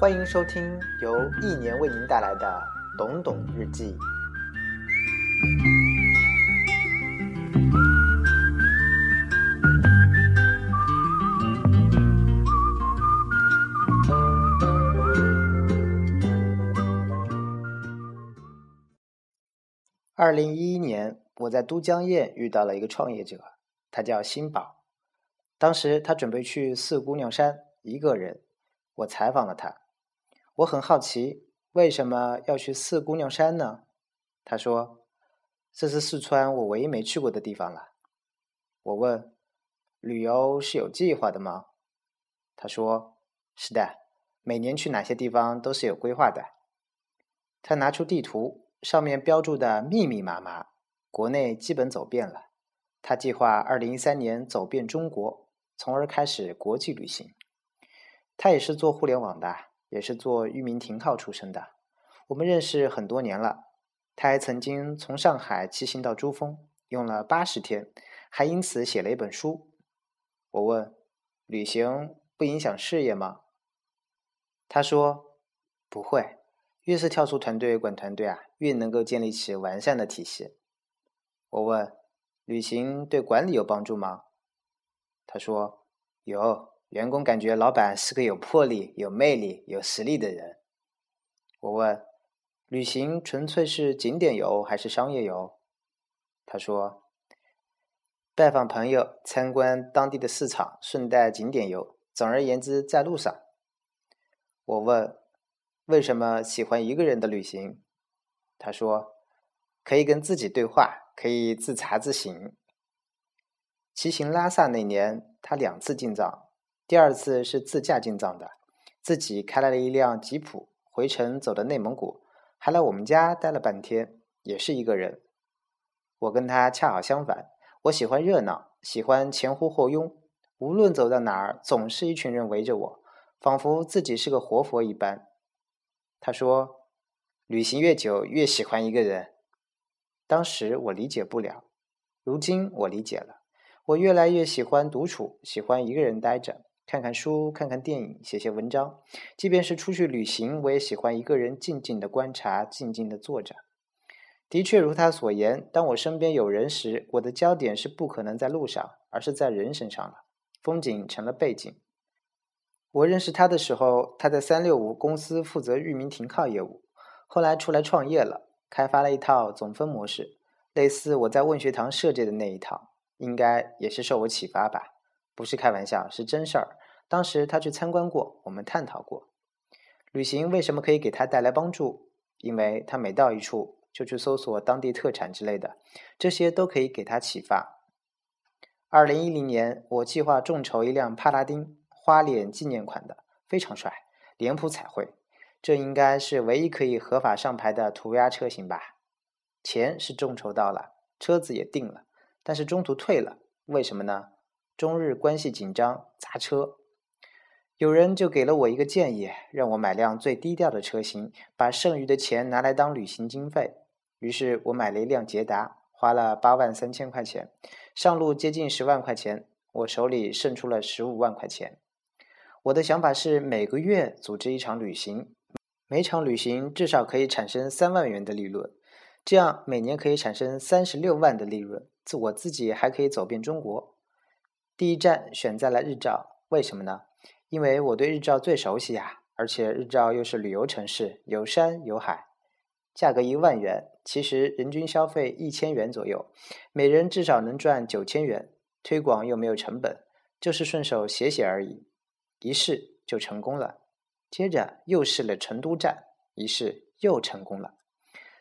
欢迎收听由一年为您带来的《懂懂日记》。二零一一年，我在都江堰遇到了一个创业者，他叫新宝。当时他准备去四姑娘山，一个人。我采访了他，我很好奇为什么要去四姑娘山呢？他说：“这是四川我唯一没去过的地方了。”我问：“旅游是有计划的吗？”他说：“是的，每年去哪些地方都是有规划的。”他拿出地图。上面标注的密密麻麻，国内基本走遍了。他计划二零一三年走遍中国，从而开始国际旅行。他也是做互联网的，也是做域名停靠出身的。我们认识很多年了。他还曾经从上海骑行到珠峰，用了八十天，还因此写了一本书。我问：旅行不影响事业吗？他说：不会。越是跳出团队管团队啊，越能够建立起完善的体系。我问：旅行对管理有帮助吗？他说：有，员工感觉老板是个有魄力、有魅力、有实力的人。我问：旅行纯粹是景点游还是商业游？他说：拜访朋友、参观当地的市场，顺带景点游。总而言之，在路上。我问。为什么喜欢一个人的旅行？他说：“可以跟自己对话，可以自查自省。”骑行拉萨那年，他两次进藏，第二次是自驾进藏的，自己开来了一辆吉普，回程走的内蒙古，还来我们家待了半天，也是一个人。我跟他恰好相反，我喜欢热闹，喜欢前呼后拥，无论走到哪儿，总是一群人围着我，仿佛自己是个活佛一般。他说：“旅行越久，越喜欢一个人。”当时我理解不了，如今我理解了。我越来越喜欢独处，喜欢一个人待着，看看书，看看电影，写写文章。即便是出去旅行，我也喜欢一个人静静的观察，静静的坐着。的确如他所言，当我身边有人时，我的焦点是不可能在路上，而是在人身上了。风景成了背景。我认识他的时候，他在三六五公司负责域名停靠业务，后来出来创业了，开发了一套总分模式，类似我在问学堂设计的那一套，应该也是受我启发吧？不是开玩笑，是真事儿。当时他去参观过，我们探讨过，旅行为什么可以给他带来帮助？因为他每到一处就去搜索当地特产之类的，这些都可以给他启发。二零一零年，我计划众筹一辆帕拉丁。花脸纪念款的非常帅，脸谱彩绘，这应该是唯一可以合法上牌的涂鸦车型吧？钱是众筹到了，车子也定了，但是中途退了，为什么呢？中日关系紧张，砸车。有人就给了我一个建议，让我买辆最低调的车型，把剩余的钱拿来当旅行经费。于是我买了一辆捷达，花了八万三千块钱，上路接近十万块钱，我手里剩出了十五万块钱。我的想法是每个月组织一场旅行，每场旅行至少可以产生三万元的利润，这样每年可以产生三十六万的利润，自我自己还可以走遍中国。第一站选在了日照，为什么呢？因为我对日照最熟悉呀，而且日照又是旅游城市，有山有海。价格一万元，其实人均消费一千元左右，每人至少能赚九千元，推广又没有成本，就是顺手写写而已。一试就成功了，接着又试了成都站，一试又成功了。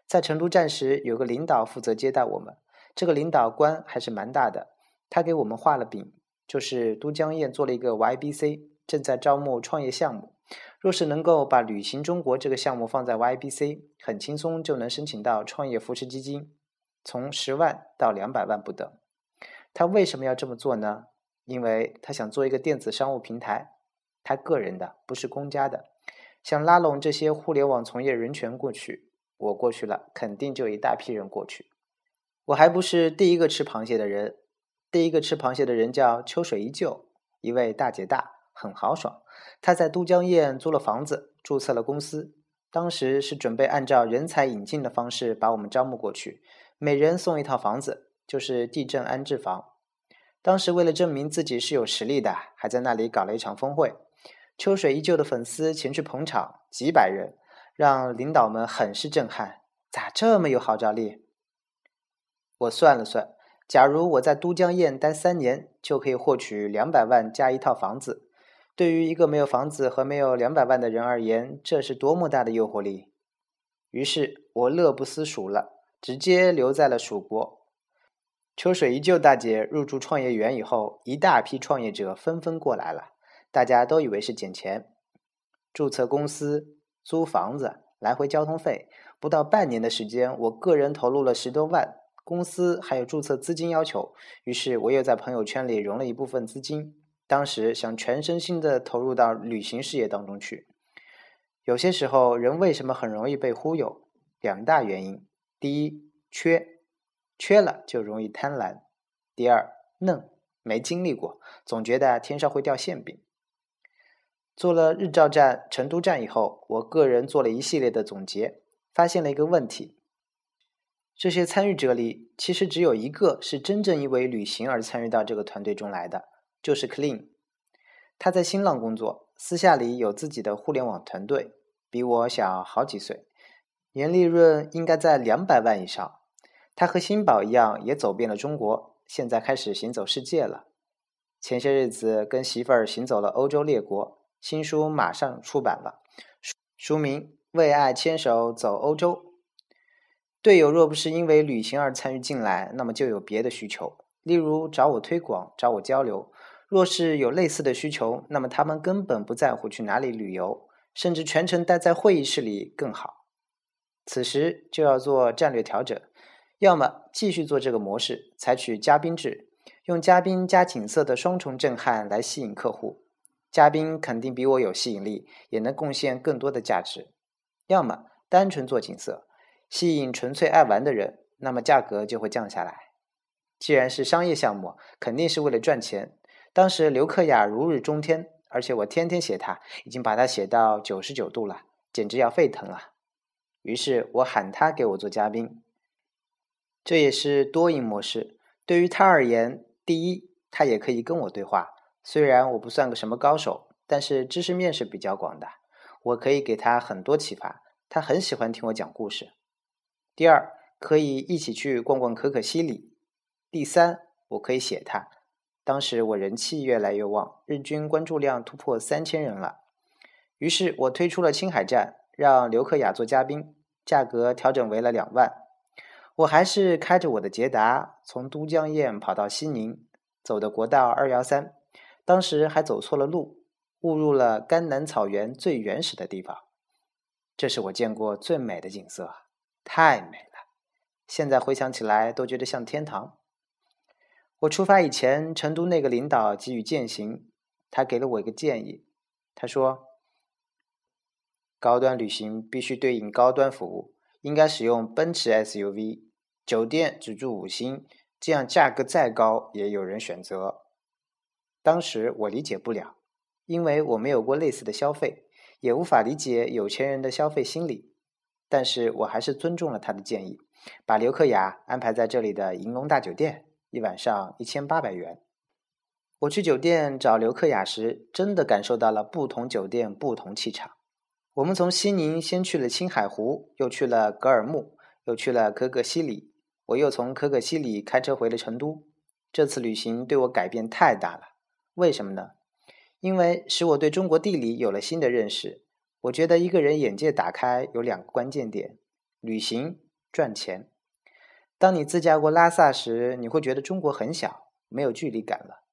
在成都站时，有个领导负责接待我们，这个领导官还是蛮大的，他给我们画了饼，就是都江堰做了一个 YBC，正在招募创业项目，若是能够把旅行中国这个项目放在 YBC，很轻松就能申请到创业扶持基金，从十万到两百万不等。他为什么要这么做呢？因为他想做一个电子商务平台。他个人的，不是公家的，想拉拢这些互联网从业人权过去，我过去了，肯定就一大批人过去。我还不是第一个吃螃蟹的人，第一个吃螃蟹的人叫秋水依旧，一位大姐大，很豪爽。她在都江堰租了房子，注册了公司。当时是准备按照人才引进的方式把我们招募过去，每人送一套房子，就是地震安置房。当时为了证明自己是有实力的，还在那里搞了一场峰会。秋水依旧的粉丝前去捧场，几百人，让领导们很是震撼。咋这么有号召力？我算了算，假如我在都江堰待三年，就可以获取两百万加一套房子。对于一个没有房子和没有两百万的人而言，这是多么大的诱惑力！于是我乐不思蜀了，直接留在了蜀国。秋水依旧大姐入驻创业园以后，一大批创业者纷纷过来了，大家都以为是捡钱，注册公司、租房子、来回交通费，不到半年的时间，我个人投入了十多万，公司还有注册资金要求，于是我又在朋友圈里融了一部分资金。当时想全身心的投入到旅行事业当中去。有些时候，人为什么很容易被忽悠？两大原因：第一，缺，缺了就容易贪婪；第二，嫩，没经历过，总觉得天上会掉馅饼。做了日照站、成都站以后，我个人做了一系列的总结，发现了一个问题：这些参与者里，其实只有一个是真正因为旅行而参与到这个团队中来的。就是 Clean，他在新浪工作，私下里有自己的互联网团队，比我小好几岁，年利润应该在两百万以上。他和新宝一样，也走遍了中国，现在开始行走世界了。前些日子跟媳妇儿行走了欧洲列国，新书马上出版了，书名《为爱牵手走欧洲》。队友若不是因为旅行而参与进来，那么就有别的需求，例如找我推广，找我交流。若是有类似的需求，那么他们根本不在乎去哪里旅游，甚至全程待在会议室里更好。此时就要做战略调整，要么继续做这个模式，采取嘉宾制，用嘉宾加景色的双重震撼来吸引客户。嘉宾肯定比我有吸引力，也能贡献更多的价值。要么单纯做景色，吸引纯粹爱玩的人，那么价格就会降下来。既然是商业项目，肯定是为了赚钱。当时刘克雅如日中天，而且我天天写他，已经把他写到九十九度了，简直要沸腾了。于是我喊他给我做嘉宾，这也是多赢模式。对于他而言，第一，他也可以跟我对话，虽然我不算个什么高手，但是知识面是比较广的，我可以给他很多启发，他很喜欢听我讲故事。第二，可以一起去逛逛可可西里。第三，我可以写他。当时我人气越来越旺，日均关注量突破三千人了。于是我推出了青海站，让刘克雅做嘉宾，价格调整为了两万。我还是开着我的捷达，从都江堰跑到西宁，走的国道二幺三。当时还走错了路，误入了甘南草原最原始的地方。这是我见过最美的景色，太美了。现在回想起来，都觉得像天堂。我出发以前，成都那个领导给予践行，他给了我一个建议。他说：“高端旅行必须对应高端服务，应该使用奔驰 SUV，酒店只住五星，这样价格再高也有人选择。”当时我理解不了，因为我没有过类似的消费，也无法理解有钱人的消费心理。但是我还是尊重了他的建议，把刘克雅安排在这里的银龙大酒店。一晚上一千八百元。我去酒店找刘克雅时，真的感受到了不同酒店不同气场。我们从西宁先去了青海湖，又去了格尔木，又去了可可西里。我又从可可西里开车回了成都。这次旅行对我改变太大了。为什么呢？因为使我对中国地理有了新的认识。我觉得一个人眼界打开有两个关键点：旅行、赚钱。当你自驾过拉萨时，你会觉得中国很小，没有距离感了。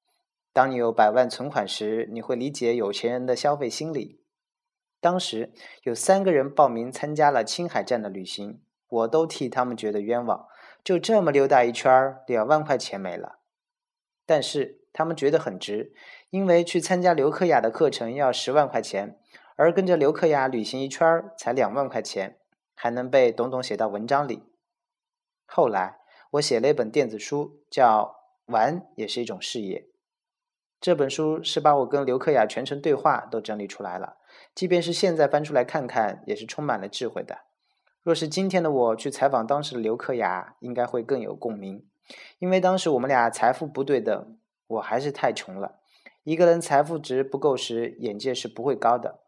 当你有百万存款时，你会理解有钱人的消费心理。当时有三个人报名参加了青海站的旅行，我都替他们觉得冤枉，就这么溜达一圈，两万块钱没了。但是他们觉得很值，因为去参加刘克雅的课程要十万块钱，而跟着刘克雅旅行一圈才两万块钱，还能被董董写到文章里。后来，我写了一本电子书，叫《玩也是一种事业。这本书是把我跟刘克雅全程对话都整理出来了，即便是现在翻出来看看，也是充满了智慧的。若是今天的我去采访当时的刘克雅，应该会更有共鸣，因为当时我们俩财富不对等，我还是太穷了。一个人财富值不够时，眼界是不会高的。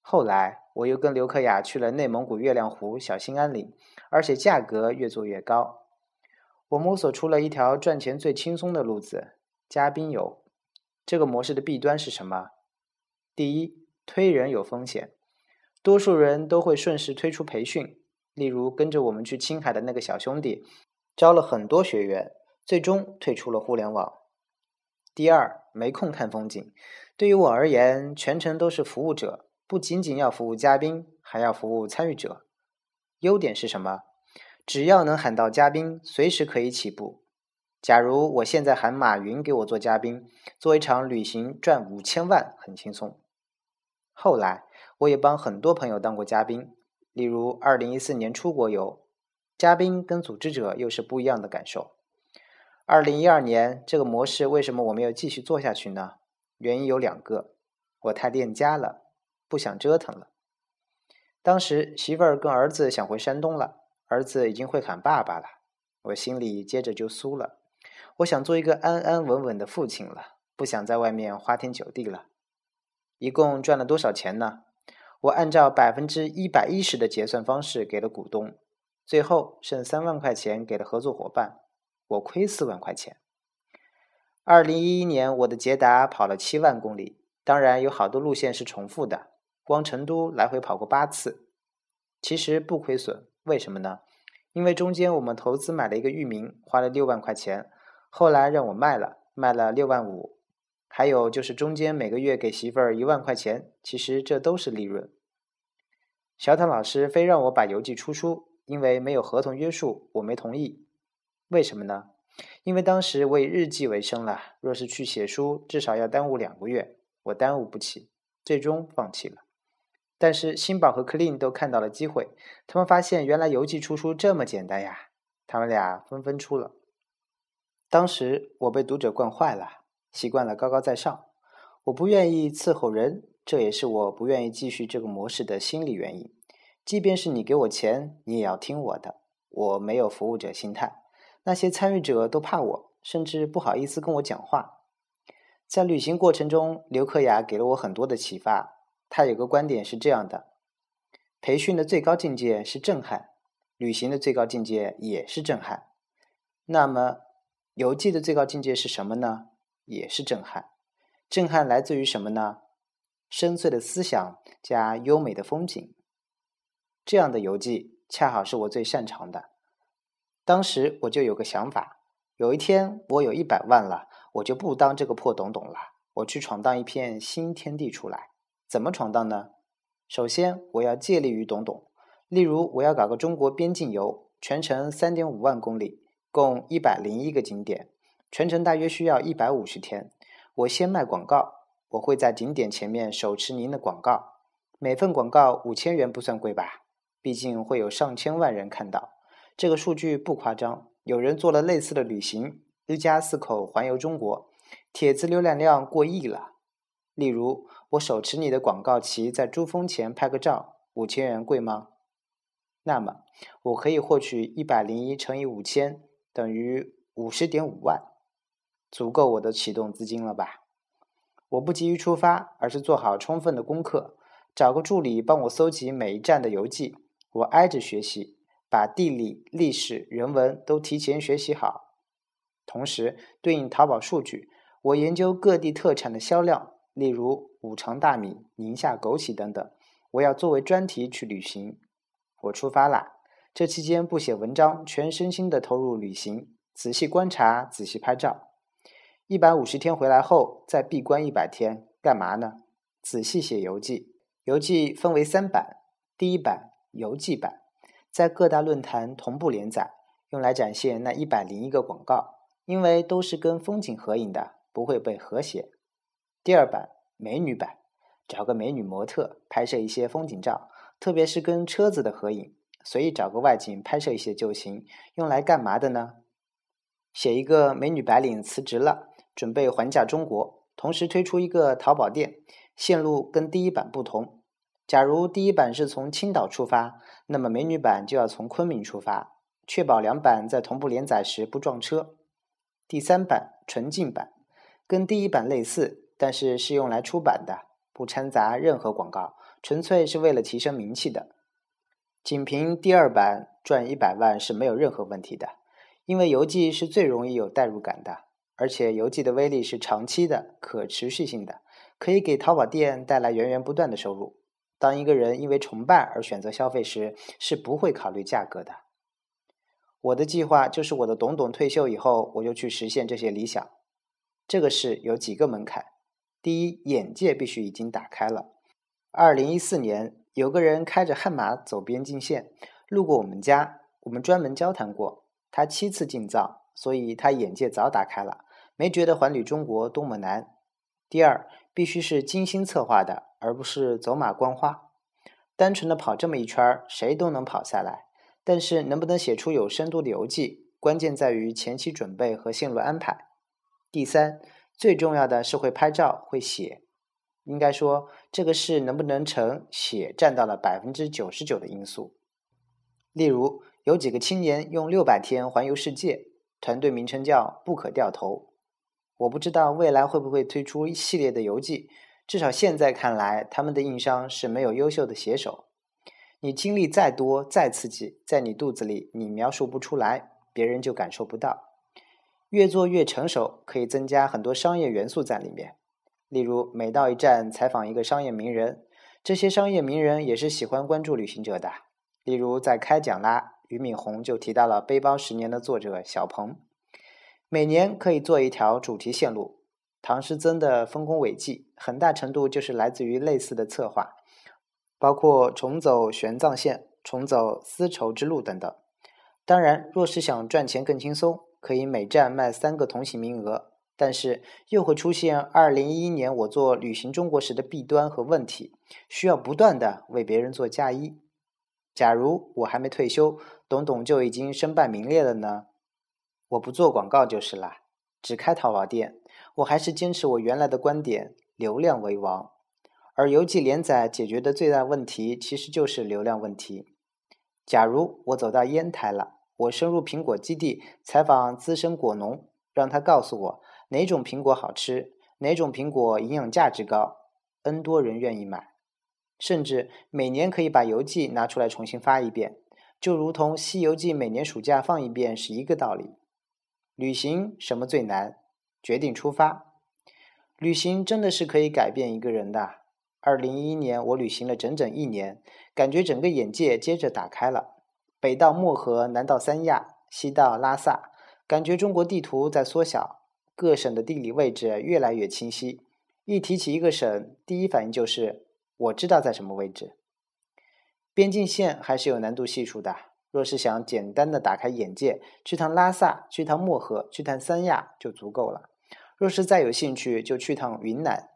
后来我又跟刘克雅去了内蒙古月亮湖小兴安岭，而且价格越做越高。我摸索出了一条赚钱最轻松的路子——嘉宾游。这个模式的弊端是什么？第一，推人有风险，多数人都会顺势推出培训，例如跟着我们去青海的那个小兄弟，招了很多学员，最终退出了互联网。第二，没空看风景。对于我而言，全程都是服务者，不仅仅要服务嘉宾，还要服务参与者。优点是什么？只要能喊到嘉宾，随时可以起步。假如我现在喊马云给我做嘉宾，做一场旅行赚五千万很轻松。后来我也帮很多朋友当过嘉宾，例如二零一四年出国游，嘉宾跟组织者又是不一样的感受。二零一二年这个模式为什么我没有继续做下去呢？原因有两个，我太恋家了，不想折腾了。当时媳妇儿跟儿子想回山东了，儿子已经会喊爸爸了，我心里接着就酥了。我想做一个安安稳稳的父亲了，不想在外面花天酒地了。一共赚了多少钱呢？我按照百分之一百一十的结算方式给了股东，最后剩三万块钱给了合作伙伴，我亏四万块钱。二零一一年我的捷达跑了七万公里，当然有好多路线是重复的，光成都来回跑过八次，其实不亏损。为什么呢？因为中间我们投资买了一个域名，花了六万块钱。后来让我卖了，卖了六万五，还有就是中间每个月给媳妇儿一万块钱，其实这都是利润。小唐老师非让我把邮寄出书，因为没有合同约束，我没同意。为什么呢？因为当时我以日记为生了，若是去写书，至少要耽误两个月，我耽误不起，最终放弃了。但是新宝和 Clean 都看到了机会，他们发现原来邮寄出书这么简单呀，他们俩纷纷出了。当时我被读者惯坏了，习惯了高高在上，我不愿意伺候人，这也是我不愿意继续这个模式的心理原因。即便是你给我钱，你也要听我的，我没有服务者心态。那些参与者都怕我，甚至不好意思跟我讲话。在旅行过程中，刘克雅给了我很多的启发。他有个观点是这样的：培训的最高境界是震撼，旅行的最高境界也是震撼。那么。游记的最高境界是什么呢？也是震撼。震撼来自于什么呢？深邃的思想加优美的风景。这样的游记恰好是我最擅长的。当时我就有个想法：有一天我有一百万了，我就不当这个破董董了，我去闯荡一片新天地出来。怎么闯荡呢？首先我要借力于董董，例如我要搞个中国边境游，全程三点五万公里。共一百零一个景点，全程大约需要一百五十天。我先卖广告，我会在景点前面手持您的广告，每份广告五千元不算贵吧？毕竟会有上千万人看到，这个数据不夸张。有人做了类似的旅行，一家四口环游中国，帖子浏览量过亿了。例如，我手持你的广告旗在珠峰前拍个照，五千元贵吗？那么，我可以获取一百零一乘以五千。等于五十点五万，足够我的启动资金了吧？我不急于出发，而是做好充分的功课，找个助理帮我搜集每一站的游记，我挨着学习，把地理、历史、人文都提前学习好。同时，对应淘宝数据，我研究各地特产的销量，例如五常大米、宁夏枸杞等等，我要作为专题去旅行。我出发啦！这期间不写文章，全身心的投入旅行，仔细观察，仔细拍照。一百五十天回来后，再闭关一百天，干嘛呢？仔细写游记。游记分为三版，第一版游记版，在各大论坛同步连载，用来展现那一百零一个广告，因为都是跟风景合影的，不会被和谐。第二版美女版，找个美女模特拍摄一些风景照，特别是跟车子的合影。随意找个外景拍摄一些就行，用来干嘛的呢？写一个美女白领辞职了，准备还嫁中国，同时推出一个淘宝店，线路跟第一版不同。假如第一版是从青岛出发，那么美女版就要从昆明出发，确保两版在同步连载时不撞车。第三版纯净版，跟第一版类似，但是是用来出版的，不掺杂任何广告，纯粹是为了提升名气的。仅凭第二版赚一百万是没有任何问题的，因为游记是最容易有代入感的，而且游记的威力是长期的、可持续性的，可以给淘宝店带来源源不断的收入。当一个人因为崇拜而选择消费时，是不会考虑价格的。我的计划就是，我的董董退休以后，我就去实现这些理想。这个事有几个门槛：第一，眼界必须已经打开了。二零一四年，有个人开着悍马走边境线，路过我们家，我们专门交谈过。他七次进藏，所以他眼界早打开了，没觉得环旅中国多么难。第二，必须是精心策划的，而不是走马观花。单纯的跑这么一圈儿，谁都能跑下来。但是能不能写出有深度的游记，关键在于前期准备和线路安排。第三，最重要的是会拍照、会写。应该说，这个事能不能成，写占到了百分之九十九的因素。例如，有几个青年用六百天环游世界，团队名称叫“不可掉头”。我不知道未来会不会推出一系列的游记，至少现在看来，他们的硬伤是没有优秀的写手。你经历再多再刺激，在你肚子里你描述不出来，别人就感受不到。越做越成熟，可以增加很多商业元素在里面。例如，每到一站采访一个商业名人，这些商业名人也是喜欢关注旅行者的。例如，在开讲啦，俞敏洪就提到了《背包十年》的作者小鹏。每年可以做一条主题线路。唐诗曾的丰功伟绩，很大程度就是来自于类似的策划。包括重走玄奘线、重走丝绸之路等等。当然，若是想赚钱更轻松，可以每站卖三个同行名额。但是又会出现二零一一年我做旅行中国时的弊端和问题，需要不断的为别人做嫁衣。假如我还没退休，董董就已经身败名裂了呢？我不做广告就是了，只开淘宝店。我还是坚持我原来的观点：流量为王。而游记连载解决的最大问题，其实就是流量问题。假如我走到烟台了，我深入苹果基地采访资深果农，让他告诉我哪种苹果好吃，哪种苹果营养价值高，N 多人愿意买。甚至每年可以把游记拿出来重新发一遍，就如同《西游记》每年暑假放一遍是一个道理。旅行什么最难？决定出发。旅行真的是可以改变一个人的。二零一一年，我旅行了整整一年，感觉整个眼界接着打开了。北到漠河，南到三亚，西到拉萨，感觉中国地图在缩小，各省的地理位置越来越清晰。一提起一个省，第一反应就是我知道在什么位置。边境线还是有难度系数的。若是想简单的打开眼界，去趟拉萨，去趟漠河，去趟三亚就足够了。若是再有兴趣，就去趟云南。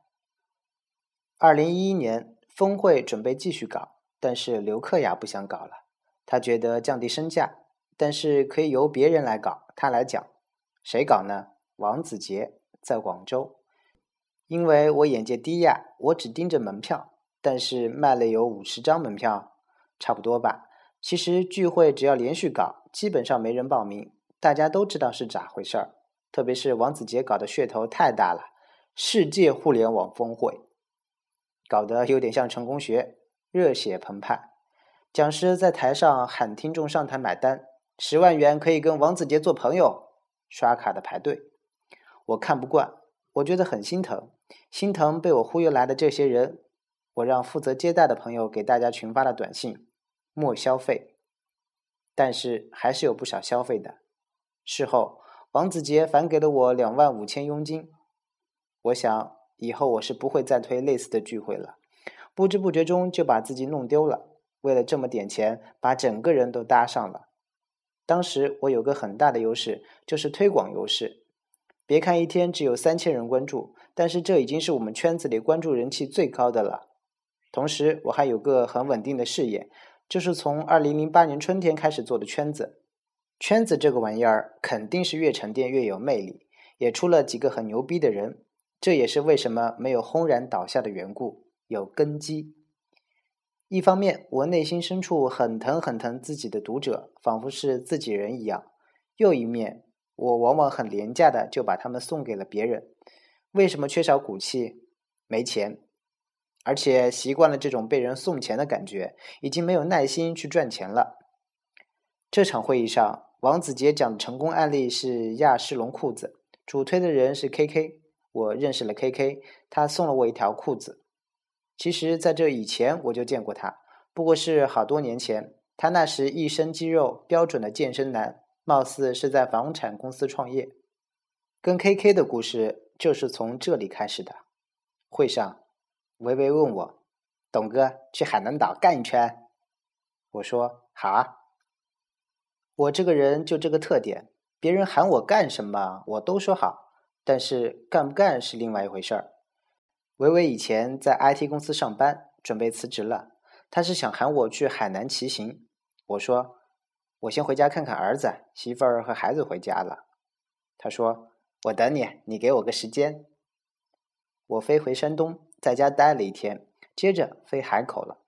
二零一一年峰会准备继续搞，但是刘克雅不想搞了。他觉得降低身价，但是可以由别人来搞，他来讲。谁搞呢？王子杰在广州。因为我眼界低呀，我只盯着门票，但是卖了有五十张门票，差不多吧。其实聚会只要连续搞，基本上没人报名，大家都知道是咋回事儿。特别是王子杰搞的噱头太大了，世界互联网峰会。搞得有点像成功学，热血澎湃。讲师在台上喊听众上台买单，十万元可以跟王子杰做朋友。刷卡的排队，我看不惯，我觉得很心疼，心疼被我忽悠来的这些人。我让负责接待的朋友给大家群发了短信：莫消费。但是还是有不少消费的。事后，王子杰返给了我两万五千佣金。我想。以后我是不会再推类似的聚会了，不知不觉中就把自己弄丢了。为了这么点钱，把整个人都搭上了。当时我有个很大的优势，就是推广优势。别看一天只有三千人关注，但是这已经是我们圈子里关注人气最高的了。同时，我还有个很稳定的事业，就是从二零零八年春天开始做的圈子。圈子这个玩意儿肯定是越沉淀越有魅力，也出了几个很牛逼的人，这也是为什么没有轰然倒下的缘故，有根基。一方面，我内心深处很疼很疼自己的读者，仿佛是自己人一样；又一面，我往往很廉价的就把他们送给了别人。为什么缺少骨气？没钱，而且习惯了这种被人送钱的感觉，已经没有耐心去赚钱了。这场会议上，王子杰讲的成功案例是亚狮龙裤子，主推的人是 KK，我认识了 KK，他送了我一条裤子。其实，在这以前我就见过他，不过是好多年前。他那时一身肌肉，标准的健身男，貌似是在房产公司创业。跟 KK 的故事就是从这里开始的。会上，维维问我：“董哥，去海南岛干一圈？”我说：“好啊。”我这个人就这个特点，别人喊我干什么，我都说好，但是干不干是另外一回事儿。维维以前在 IT 公司上班，准备辞职了。他是想喊我去海南骑行。我说：“我先回家看看儿子、媳妇儿和孩子回家了。”他说：“我等你，你给我个时间。”我飞回山东，在家待了一天，接着飞海口了。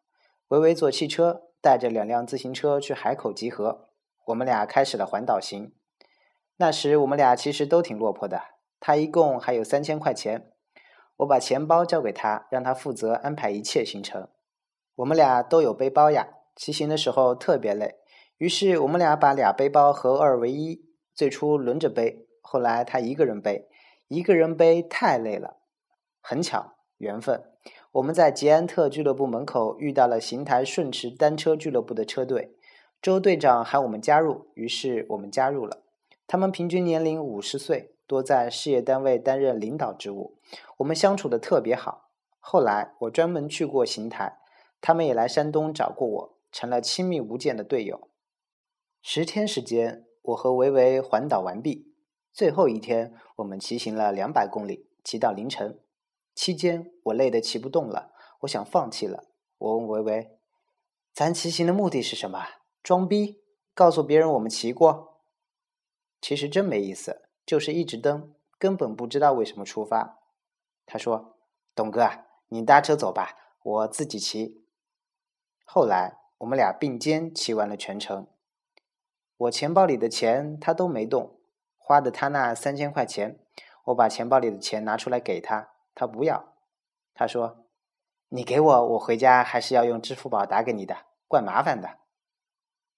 维维坐汽车，带着两辆自行车去海口集合。我们俩开始了环岛行。那时我们俩其实都挺落魄的，他一共还有三千块钱。我把钱包交给他，让他负责安排一切行程。我们俩都有背包呀，骑行的时候特别累，于是我们俩把俩背包合二为一。最初轮着背，后来他一个人背，一个人背太累了。很巧，缘分，我们在捷安特俱乐部门口遇到了邢台顺驰单车俱乐部的车队，周队长喊我们加入，于是我们加入了。他们平均年龄五十岁。多在事业单位担任领导职务，我们相处的特别好。后来我专门去过邢台，他们也来山东找过我，成了亲密无间的队友。十天时间，我和维维环岛完毕。最后一天，我们骑行了两百公里，骑到凌晨。期间我累得骑不动了，我想放弃了。我问维维：“咱骑行的目的是什么？装逼？告诉别人我们骑过？其实真没意思。”就是一直蹬，根本不知道为什么出发。他说：“董哥，你搭车走吧，我自己骑。”后来我们俩并肩骑完了全程。我钱包里的钱他都没动，花的他那三千块钱，我把钱包里的钱拿出来给他，他不要。他说：“你给我，我回家还是要用支付宝打给你的，怪麻烦的。”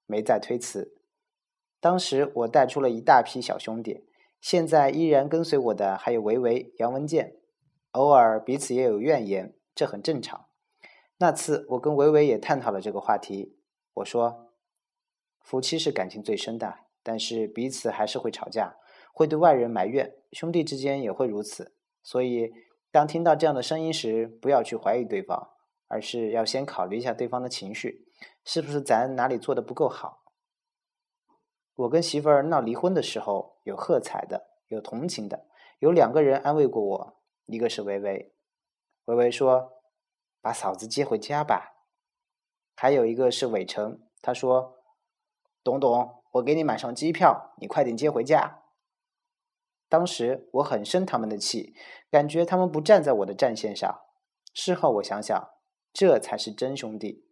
没再推辞。当时我带出了一大批小兄弟。现在依然跟随我的还有维维、杨文健，偶尔彼此也有怨言，这很正常。那次我跟维维也探讨了这个话题，我说，夫妻是感情最深的，但是彼此还是会吵架，会对外人埋怨，兄弟之间也会如此。所以，当听到这样的声音时，不要去怀疑对方，而是要先考虑一下对方的情绪，是不是咱哪里做的不够好。我跟媳妇儿闹离婚的时候，有喝彩的，有同情的，有两个人安慰过我，一个是维维，维维说：“把嫂子接回家吧。”还有一个是伟成，他说：“董董，我给你买上机票，你快点接回家。”当时我很生他们的气，感觉他们不站在我的战线上。事后我想想，这才是真兄弟。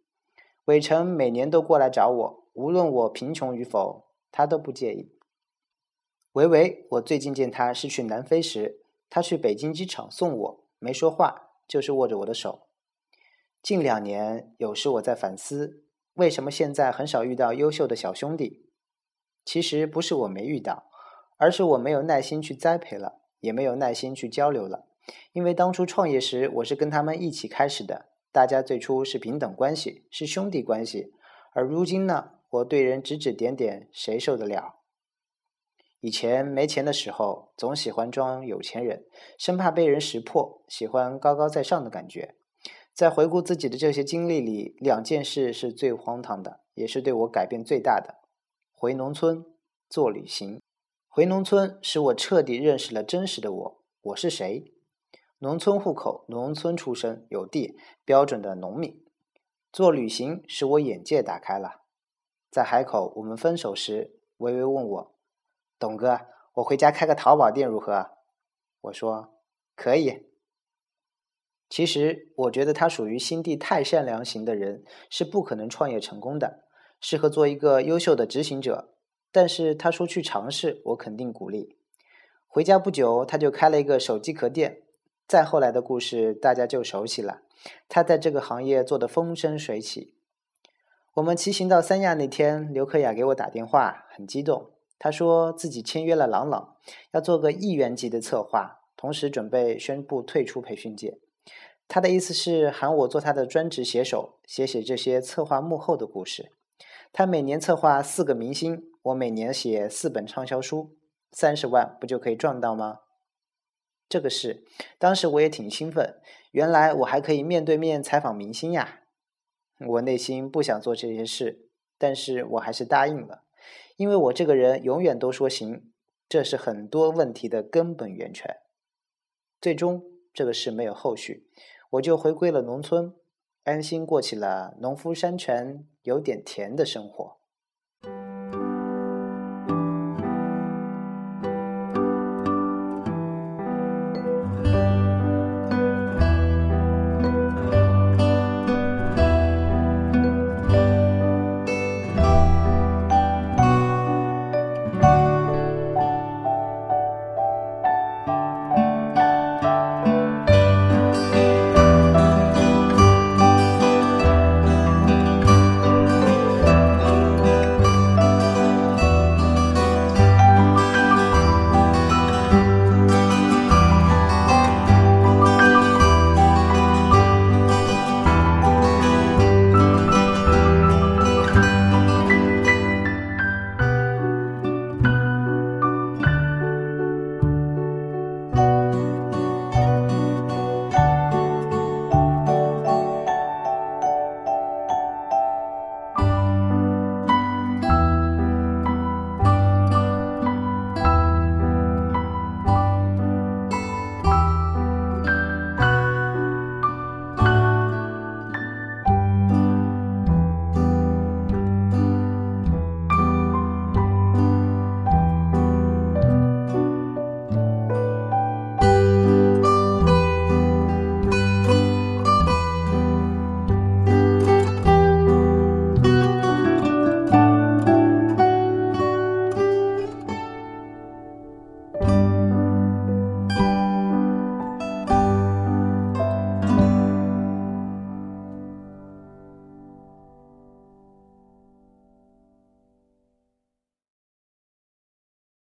伟成每年都过来找我，无论我贫穷与否。他都不介意。维维，我最近见他是去南非时，他去北京机场送我，没说话，就是握着我的手。近两年，有时我在反思，为什么现在很少遇到优秀的小兄弟？其实不是我没遇到，而是我没有耐心去栽培了，也没有耐心去交流了。因为当初创业时，我是跟他们一起开始的，大家最初是平等关系，是兄弟关系，而如今呢？我对人指指点点，谁受得了？以前没钱的时候，总喜欢装有钱人，生怕被人识破，喜欢高高在上的感觉。在回顾自己的这些经历里，两件事是最荒唐的，也是对我改变最大的：回农村做旅行。回农村使我彻底认识了真实的我，我是谁？农村户口，农村出身，有地，标准的农民。做旅行使我眼界打开了。在海口，我们分手时，微微问我：“董哥，我回家开个淘宝店如何？”我说：“可以。”其实我觉得他属于心地太善良型的人，是不可能创业成功的，适合做一个优秀的执行者。但是他说去尝试，我肯定鼓励。回家不久，他就开了一个手机壳店。再后来的故事大家就熟悉了，他在这个行业做得风生水起。我们骑行到三亚那天，刘克雅给我打电话，很激动。他说自己签约了朗朗，要做个亿元级的策划，同时准备宣布退出培训界。他的意思是喊我做他的专职写手，写写这些策划幕后的故事。他每年策划四个明星，我每年写四本畅销书，三十万不就可以赚到吗？这个事，当时我也挺兴奋。原来我还可以面对面采访明星呀！我内心不想做这些事，但是我还是答应了，因为我这个人永远都说行，这是很多问题的根本源泉。最终这个事没有后续。我就回归了农村，安心过起了农夫山泉有点甜的生活。